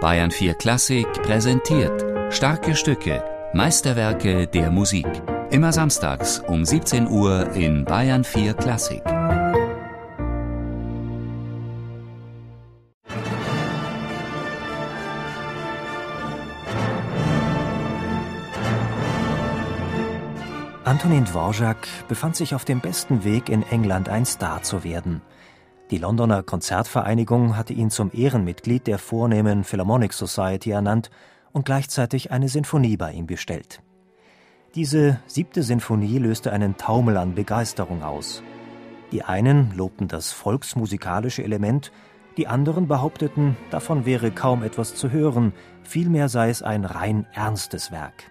Bayern 4 Klassik präsentiert starke Stücke, Meisterwerke der Musik. Immer samstags um 17 Uhr in Bayern 4 Klassik. Antonin Dvorak befand sich auf dem besten Weg, in England ein Star zu werden. Die Londoner Konzertvereinigung hatte ihn zum Ehrenmitglied der vornehmen Philharmonic Society ernannt und gleichzeitig eine Sinfonie bei ihm bestellt. Diese siebte Sinfonie löste einen Taumel an Begeisterung aus. Die einen lobten das volksmusikalische Element, die anderen behaupteten, davon wäre kaum etwas zu hören, vielmehr sei es ein rein ernstes Werk.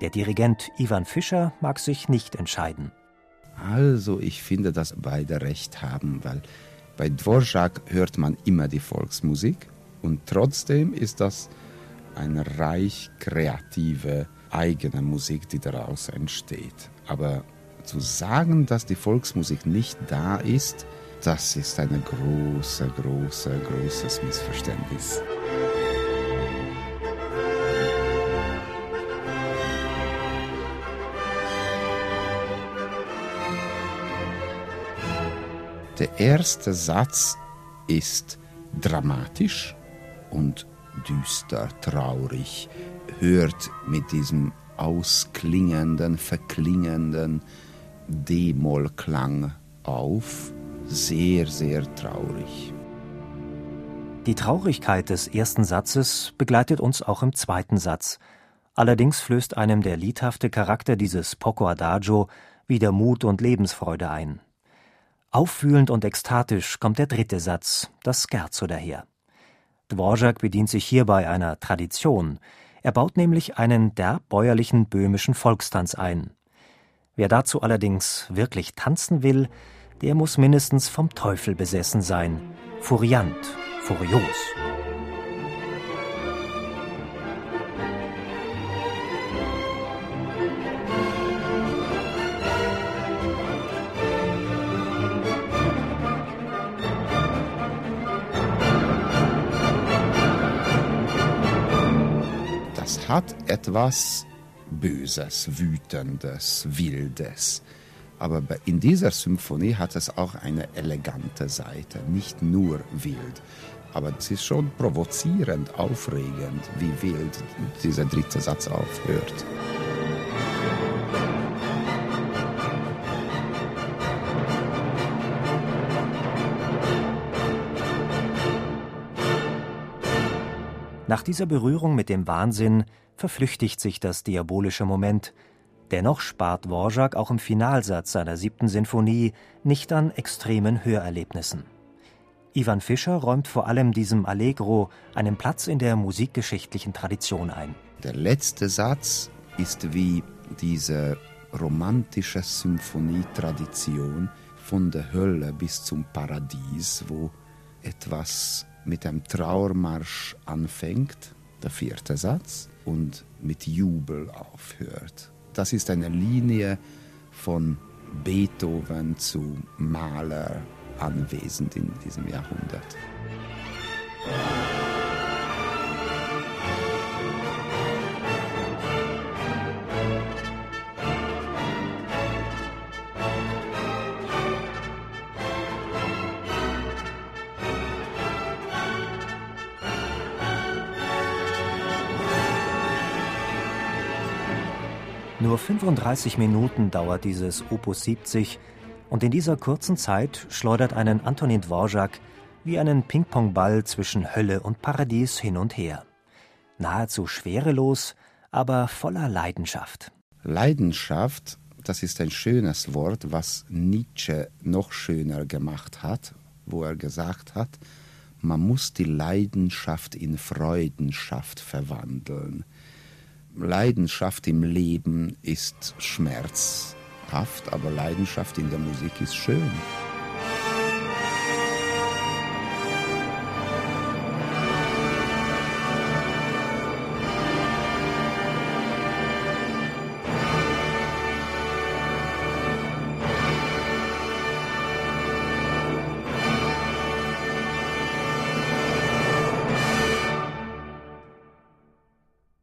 Der Dirigent Ivan Fischer mag sich nicht entscheiden. Also ich finde, dass beide recht haben, weil bei Dvorak hört man immer die Volksmusik und trotzdem ist das eine reich kreative eigene Musik, die daraus entsteht. Aber zu sagen, dass die Volksmusik nicht da ist, das ist ein großes, großes, großes Missverständnis. Der erste Satz ist dramatisch und düster, traurig, hört mit diesem ausklingenden, verklingenden D-Moll-Klang auf, sehr, sehr traurig. Die Traurigkeit des ersten Satzes begleitet uns auch im zweiten Satz. Allerdings flößt einem der liedhafte Charakter dieses Poco Adagio wieder Mut und Lebensfreude ein. Auffühlend und ekstatisch kommt der dritte Satz, das Scherzo daher. Dvorak bedient sich hierbei einer Tradition. Er baut nämlich einen derb bäuerlichen böhmischen Volkstanz ein. Wer dazu allerdings wirklich tanzen will, der muss mindestens vom Teufel besessen sein. Furiant, furios. Hat etwas Böses, Wütendes, Wildes. Aber in dieser Symphonie hat es auch eine elegante Seite, nicht nur wild. Aber es ist schon provozierend, aufregend, wie wild dieser dritte Satz aufhört. Nach dieser Berührung mit dem Wahnsinn verflüchtigt sich das diabolische Moment. Dennoch spart Dvorak auch im Finalsatz seiner siebten Sinfonie nicht an extremen Hörerlebnissen. Ivan Fischer räumt vor allem diesem Allegro einen Platz in der musikgeschichtlichen Tradition ein. Der letzte Satz ist wie diese romantische Symphonietradition von der Hölle bis zum Paradies, wo etwas mit einem Trauermarsch anfängt, der vierte Satz, und mit Jubel aufhört. Das ist eine Linie von Beethoven zu Mahler anwesend in diesem Jahrhundert. Nur 35 Minuten dauert dieses Opus 70 und in dieser kurzen Zeit schleudert einen Antonin Dvorak wie einen Ping-Pong-Ball zwischen Hölle und Paradies hin und her. Nahezu schwerelos, aber voller Leidenschaft. Leidenschaft, das ist ein schönes Wort, was Nietzsche noch schöner gemacht hat, wo er gesagt hat, man muss die Leidenschaft in Freudenschaft verwandeln. Leidenschaft im Leben ist schmerzhaft, aber Leidenschaft in der Musik ist schön.